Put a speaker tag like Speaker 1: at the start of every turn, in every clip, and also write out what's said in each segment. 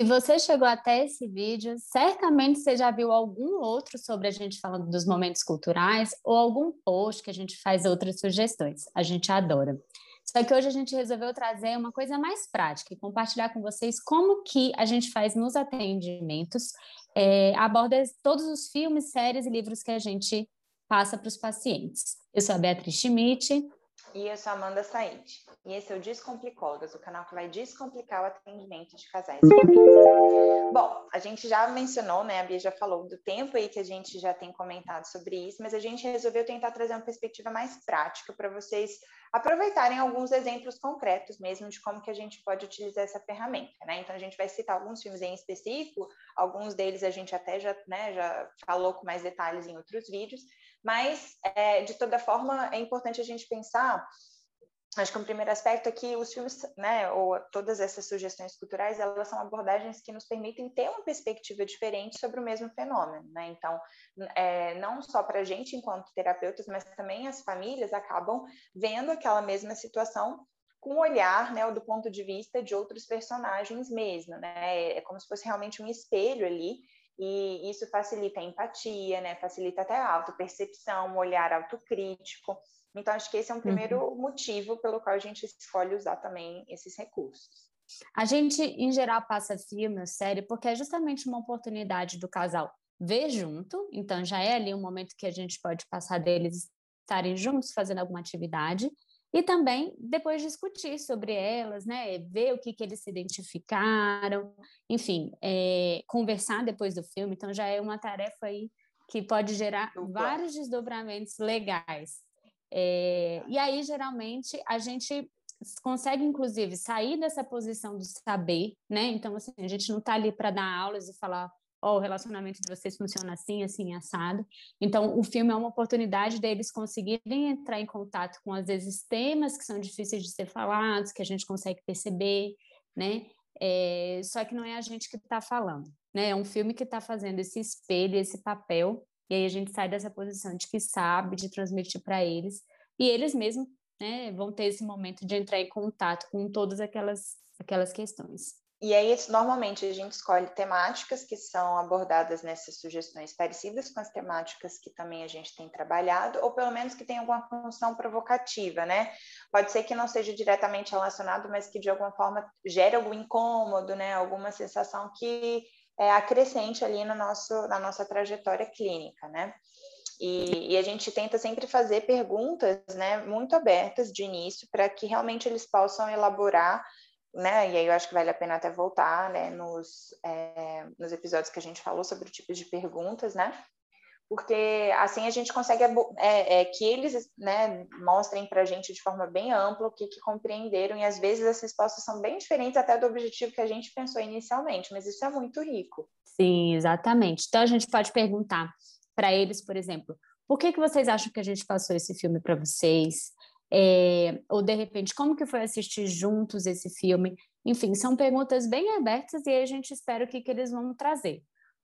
Speaker 1: Se você chegou até esse vídeo, certamente você já viu algum outro sobre a gente falando dos momentos culturais ou algum post que a gente faz outras sugestões. A gente adora. Só que hoje a gente resolveu trazer uma coisa mais prática e compartilhar com vocês como que a gente faz nos atendimentos, é, aborda todos os filmes, séries e livros que a gente passa para os pacientes. Eu sou a Beatriz Schmidt.
Speaker 2: E eu sou Amanda Said. E esse é o Descomplicólogas, o canal que vai descomplicar o atendimento de casais. Bom, a gente já mencionou, né? A Bia já falou do tempo aí que a gente já tem comentado sobre isso, mas a gente resolveu tentar trazer uma perspectiva mais prática para vocês aproveitarem alguns exemplos concretos mesmo de como que a gente pode utilizar essa ferramenta, né? Então a gente vai citar alguns filmes em específico, alguns deles a gente até já, né, já falou com mais detalhes em outros vídeos, mas é, de toda forma é importante a gente pensar Acho que um primeiro aspecto é que os filmes, né, ou todas essas sugestões culturais, elas são abordagens que nos permitem ter uma perspectiva diferente sobre o mesmo fenômeno, né? Então, é, não só para a gente enquanto terapeutas, mas também as famílias acabam vendo aquela mesma situação com o olhar, né, ou do ponto de vista de outros personagens mesmo, né? É como se fosse realmente um espelho ali e isso facilita a empatia, né? Facilita até a autopercepção, um olhar autocrítico. Então, acho que esse é um primeiro uhum. motivo pelo qual a gente escolhe usar também esses recursos.
Speaker 1: A gente, em geral, passa filme, série, porque é justamente uma oportunidade do casal ver junto, então já é ali um momento que a gente pode passar deles estarem juntos fazendo alguma atividade, e também depois discutir sobre elas, né? Ver o que, que eles se identificaram, enfim, é, conversar depois do filme. Então já é uma tarefa aí que pode gerar vários desdobramentos legais. É, e aí, geralmente, a gente consegue, inclusive, sair dessa posição do saber, né? Então, assim, a gente não está ali para dar aulas e falar, ó, oh, o relacionamento de vocês funciona assim, assim, assado. Então, o filme é uma oportunidade deles conseguirem entrar em contato com, às vezes, temas que são difíceis de ser falados, que a gente consegue perceber, né? É, só que não é a gente que está falando, né? É um filme que está fazendo esse espelho, esse papel e aí a gente sai dessa posição de que sabe, de transmitir para eles, e eles mesmos né, vão ter esse momento de entrar em contato com todas aquelas, aquelas questões.
Speaker 2: E aí, normalmente, a gente escolhe temáticas que são abordadas nessas sugestões parecidas com as temáticas que também a gente tem trabalhado, ou pelo menos que tem alguma função provocativa, né? Pode ser que não seja diretamente relacionado, mas que de alguma forma gere algum incômodo, né? Alguma sensação que é, acrescente ali no nosso, na nossa trajetória clínica, né? E, e, a gente tenta sempre fazer perguntas, né, muito abertas de início, para que realmente eles possam elaborar, né? E aí eu acho que vale a pena até voltar, né, nos, é, nos episódios que a gente falou sobre tipos de perguntas, né? Porque assim a gente consegue é, é, que eles né, mostrem para a gente de forma bem ampla o que, que, compreenderam, e às vezes as respostas são bem diferentes até do objetivo que a gente pensou inicialmente, mas isso é muito rico.
Speaker 1: Sim, exatamente. Então a gente pode perguntar para eles, por exemplo, por que, que vocês acham que a gente passou esse filme para vocês? É, ou de repente, como que foi assistir juntos esse filme? Enfim, são perguntas bem abertas e a gente espera o que, que eles vão trazer.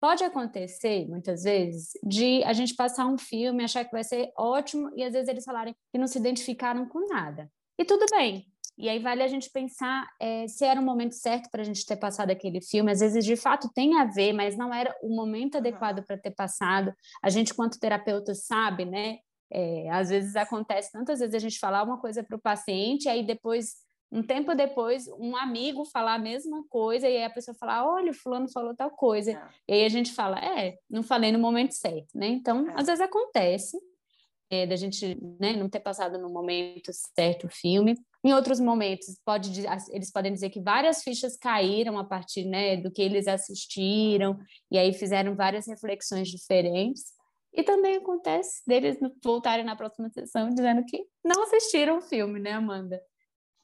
Speaker 1: Pode acontecer, muitas vezes, de a gente passar um filme, achar que vai ser ótimo, e às vezes eles falarem que não se identificaram com nada. E tudo bem. E aí vale a gente pensar é, se era o momento certo para a gente ter passado aquele filme. Às vezes, de fato, tem a ver, mas não era o momento adequado para ter passado. A gente, quanto terapeuta, sabe, né? É, às vezes acontece tantas vezes a gente falar uma coisa para o paciente, aí depois um tempo depois, um amigo falar a mesma coisa, e aí a pessoa falar, olha, o fulano falou tal coisa. É. E aí a gente fala, é, não falei no momento certo, né? Então, é. às vezes acontece é, da gente né, não ter passado no momento certo o filme. Em outros momentos, pode, eles podem dizer que várias fichas caíram a partir né, do que eles assistiram, e aí fizeram várias reflexões diferentes. E também acontece deles voltarem na próxima sessão dizendo que não assistiram o filme, né, Amanda?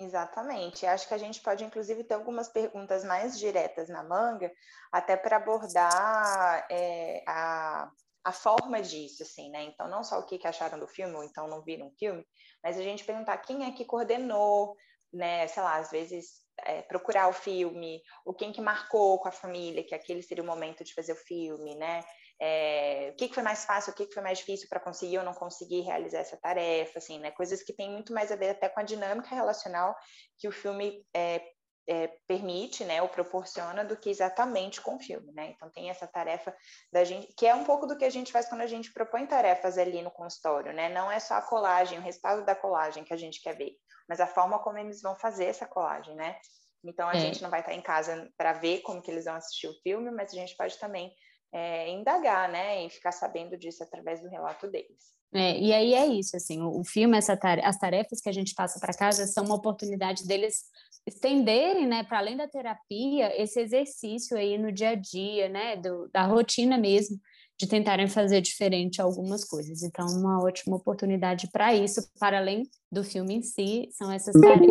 Speaker 2: Exatamente. Acho que a gente pode, inclusive, ter algumas perguntas mais diretas na manga, até para abordar é, a, a forma disso, assim, né? Então, não só o que, acharam do filme, ou então não viram o filme, mas a gente perguntar quem é que coordenou, né? Sei lá, às vezes é, procurar o filme, ou quem que marcou com a família que aquele seria o momento de fazer o filme, né? É, o que, que foi mais fácil, o que, que foi mais difícil para conseguir ou não conseguir realizar essa tarefa, assim, né? Coisas que têm muito mais a ver até com a dinâmica relacional que o filme é, é, permite, né, ou proporciona do que exatamente com o filme, né? Então tem essa tarefa da gente, que é um pouco do que a gente faz quando a gente propõe tarefas ali no consultório, né? Não é só a colagem, o resultado da colagem que a gente quer ver, mas a forma como eles vão fazer essa colagem, né? Então a é. gente não vai estar em casa para ver como que eles vão assistir o filme, mas a gente pode também é, indagar, né, e ficar sabendo disso através do relato deles.
Speaker 1: É, e aí é isso, assim, o, o filme, essa tarefa, as tarefas que a gente passa para casa são uma oportunidade deles estenderem, né, para além da terapia, esse exercício aí no dia a dia, né, do, da rotina mesmo, de tentarem fazer diferente algumas coisas. Então, uma ótima oportunidade para isso, para além do filme em si, são essas tarefas.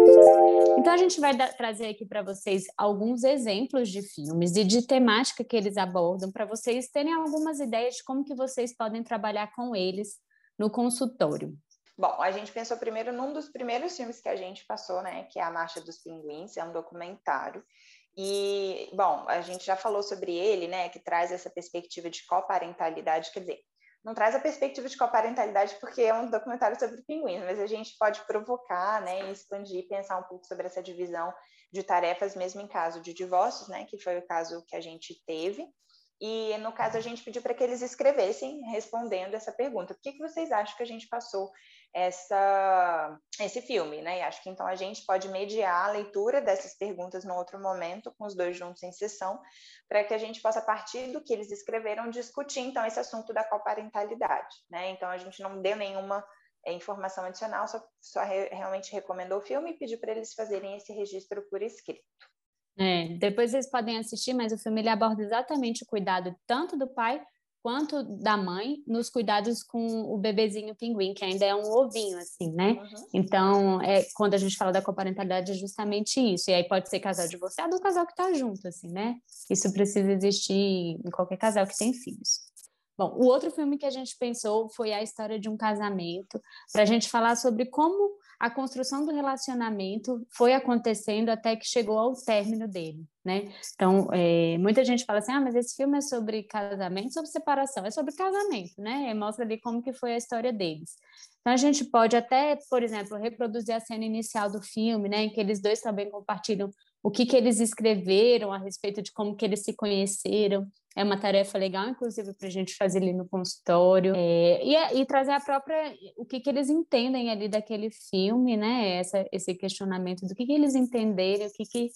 Speaker 1: Então, a gente vai trazer aqui para vocês alguns exemplos de filmes e de temática que eles abordam, para vocês terem algumas ideias de como que vocês podem trabalhar com eles no consultório.
Speaker 2: Bom, a gente pensou primeiro num dos primeiros filmes que a gente passou, né, que é A Marcha dos Pinguins, é um documentário. E, bom, a gente já falou sobre ele, né, que traz essa perspectiva de coparentalidade, quer dizer, não traz a perspectiva de coparentalidade porque é um documentário sobre pinguins, mas a gente pode provocar, né, e expandir, pensar um pouco sobre essa divisão de tarefas mesmo em caso de divórcios, né, que foi o caso que a gente teve. E no caso a gente pediu para que eles escrevessem respondendo essa pergunta. Por que, que vocês acham que a gente passou essa, esse filme, né? E acho que então a gente pode mediar a leitura dessas perguntas no outro momento, com os dois juntos em sessão, para que a gente possa, a partir do que eles escreveram, discutir então esse assunto da coparentalidade, né? Então a gente não deu nenhuma é, informação adicional, só, só re, realmente recomendou o filme e pediu para eles fazerem esse registro por escrito.
Speaker 1: É, depois vocês podem assistir, mas o filme ele aborda exatamente o cuidado tanto do pai quanto da mãe nos cuidados com o bebezinho pinguim, que ainda é um ovinho, assim, né? Uhum. Então, é, quando a gente fala da coparentalidade, é justamente isso. E aí pode ser casal divorciado ou casal que está junto, assim, né? Isso precisa existir em qualquer casal que tem filhos. Bom, o outro filme que a gente pensou foi a história de um casamento, para a gente falar sobre como a construção do relacionamento foi acontecendo até que chegou ao término dele, né? Então, é, muita gente fala assim, ah, mas esse filme é sobre casamento, sobre separação, é sobre casamento, né? E mostra ali como que foi a história deles. Então, a gente pode até, por exemplo, reproduzir a cena inicial do filme, né? Em que eles dois também compartilham o que, que eles escreveram a respeito de como que eles se conheceram. É uma tarefa legal, inclusive, para a gente fazer ali no consultório. É, e, e, trazer a própria... O que, que eles entendem ali daquele filme, né? Essa, esse questionamento do que, que eles entenderam, o que, que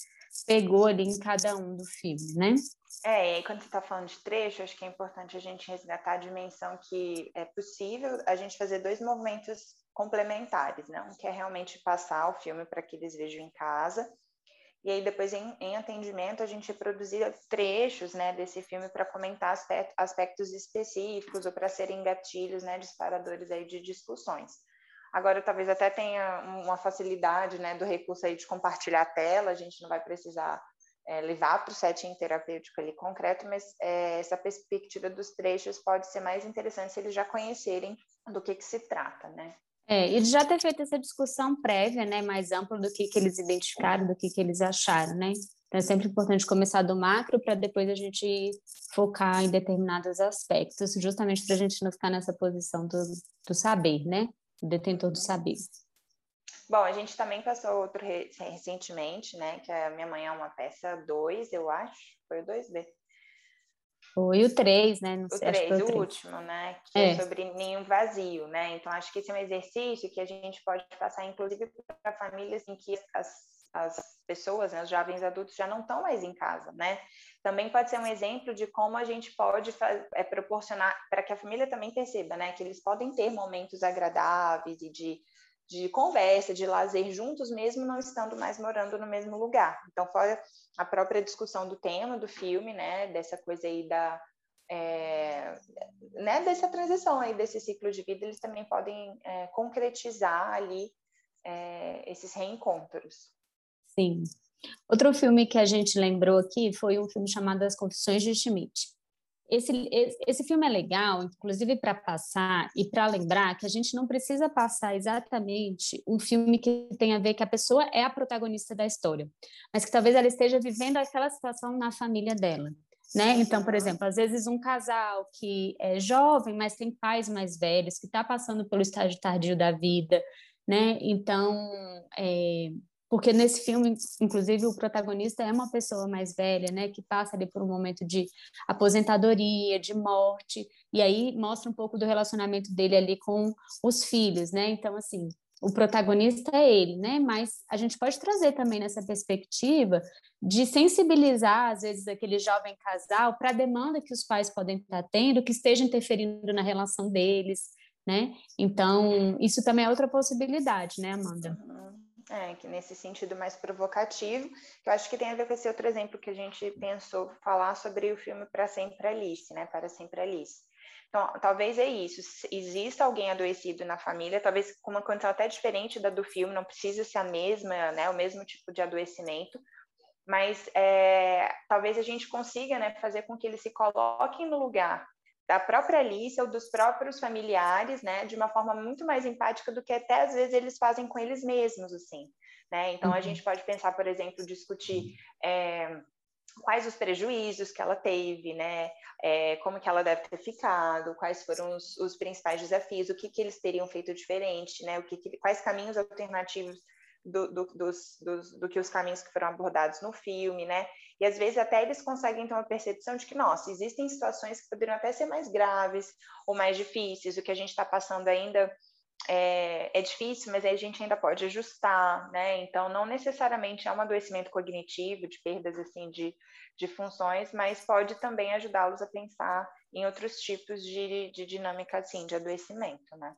Speaker 1: pegou ali em cada um do filme, né?
Speaker 2: É, e quando você está falando de trecho, acho que é importante a gente resgatar a dimensão que é possível a gente fazer dois movimentos complementares? Né? Que é realmente passar o filme para que eles vejam em casa e aí depois em, em atendimento a gente produzia trechos né, desse filme para comentar aspect, aspectos específicos ou para serem gatilhos, né, disparadores aí de discussões. Agora talvez até tenha uma facilidade né, do recurso aí de compartilhar a tela, a gente não vai precisar é, levar para o setting terapêutico ali concreto, mas é, essa perspectiva dos trechos pode ser mais interessante se eles já conhecerem do que, que se trata, né?
Speaker 1: É, já ter feito essa discussão prévia, né, mais ampla do que, que eles identificaram, do que, que eles acharam, né? Então é sempre importante começar do macro para depois a gente focar em determinados aspectos, justamente para a gente não ficar nessa posição do, do saber, né? O detentor do saber.
Speaker 2: Bom, a gente também passou outro recentemente, né? Que é Minha Mãe é uma peça 2, eu acho. Foi o 2B.
Speaker 1: Foi o 3, né?
Speaker 2: Não o 3, o, 3. o último, né? Que é. é. sobre ninho vazio, né? Então, acho que esse é um exercício que a gente pode passar, inclusive, para famílias em que as, as pessoas, né, os jovens adultos, já não estão mais em casa, né? Também pode ser um exemplo de como a gente pode é, proporcionar, para que a família também perceba, né? Que eles podem ter momentos agradáveis e de de conversa, de lazer juntos, mesmo não estando mais morando no mesmo lugar. Então, fora a própria discussão do tema do filme, né, dessa coisa aí da, é, né, dessa transição aí, desse ciclo de vida, eles também podem é, concretizar ali é, esses reencontros.
Speaker 1: Sim. Outro filme que a gente lembrou aqui foi um filme chamado As Confissões de Schmidt. Esse, esse filme é legal, inclusive para passar e para lembrar que a gente não precisa passar exatamente um filme que tem a ver que a pessoa é a protagonista da história, mas que talvez ela esteja vivendo aquela situação na família dela. Né? Então, por exemplo, às vezes um casal que é jovem, mas tem pais mais velhos, que está passando pelo estágio tardio da vida, né? Então, é, porque nesse filme, inclusive, o protagonista é uma pessoa mais velha, né, que passa ali por um momento de aposentadoria, de morte, e aí mostra um pouco do relacionamento dele ali com os filhos, né? Então, assim, o protagonista é ele, né? Mas a gente pode trazer também nessa perspectiva de sensibilizar, às vezes, aquele jovem casal para a demanda que os pais podem estar tendo, que esteja interferindo na relação deles, né? Então, isso também é outra possibilidade, né, Amanda?
Speaker 2: Uhum. É, que nesse sentido mais provocativo, que eu acho que tem a ver com esse outro exemplo que a gente pensou falar sobre o filme Para Sempre Alice, né? Para Sempre Alice. Então, talvez é isso. Exista alguém adoecido na família, talvez com uma condição até diferente da do filme, não precisa ser a mesma, né? O mesmo tipo de adoecimento, mas é, talvez a gente consiga, né? Fazer com que eles se coloquem no lugar da própria Alice ou dos próprios familiares, né, de uma forma muito mais empática do que até às vezes eles fazem com eles mesmos, assim, né? Então uhum. a gente pode pensar, por exemplo, discutir é, quais os prejuízos que ela teve, né? É, como que ela deve ter ficado, quais foram os, os principais desafios, o que, que eles teriam feito diferente, né? O que, que quais caminhos alternativos do, do, dos, dos, do que os caminhos que foram abordados no filme, né? E às vezes até eles conseguem ter uma percepção de que, nossa, existem situações que poderiam até ser mais graves ou mais difíceis, o que a gente está passando ainda é, é, difícil, mas aí a gente ainda pode ajustar, né? Então, não necessariamente é um adoecimento cognitivo, de perdas assim de, de funções, mas pode também ajudá-los a pensar em outros tipos de, de dinâmica assim, de adoecimento, né?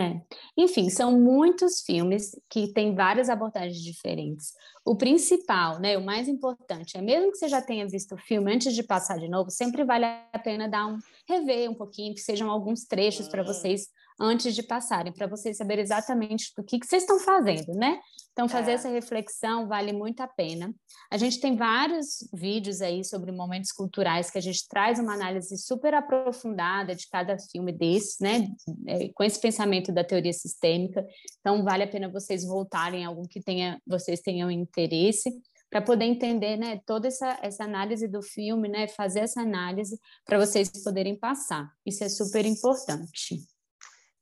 Speaker 1: É. Enfim, são muitos filmes que têm várias abordagens diferentes. O principal, né, o mais importante, é mesmo que você já tenha visto o filme antes de passar de novo, sempre vale a pena dar um rever um pouquinho, que sejam alguns trechos para vocês antes de passarem, para vocês saberem exatamente do que, que vocês estão fazendo, né? Então, fazer é. essa reflexão vale muito a pena. A gente tem vários vídeos aí sobre momentos culturais que a gente traz uma análise super aprofundada de cada filme desses, né? É, com esse pensamento da teoria sistêmica. Então, vale a pena vocês voltarem a algum que tenha, vocês tenham interesse para poder entender né, toda essa, essa análise do filme, né, fazer essa análise para vocês poderem passar. Isso é super importante.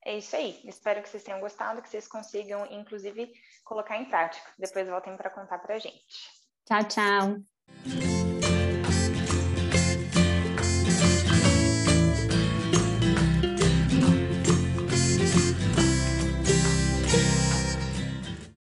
Speaker 2: É isso aí. Espero que vocês tenham gostado, que vocês consigam, inclusive, colocar em prática. Depois voltem para contar para a gente.
Speaker 1: Tchau, tchau.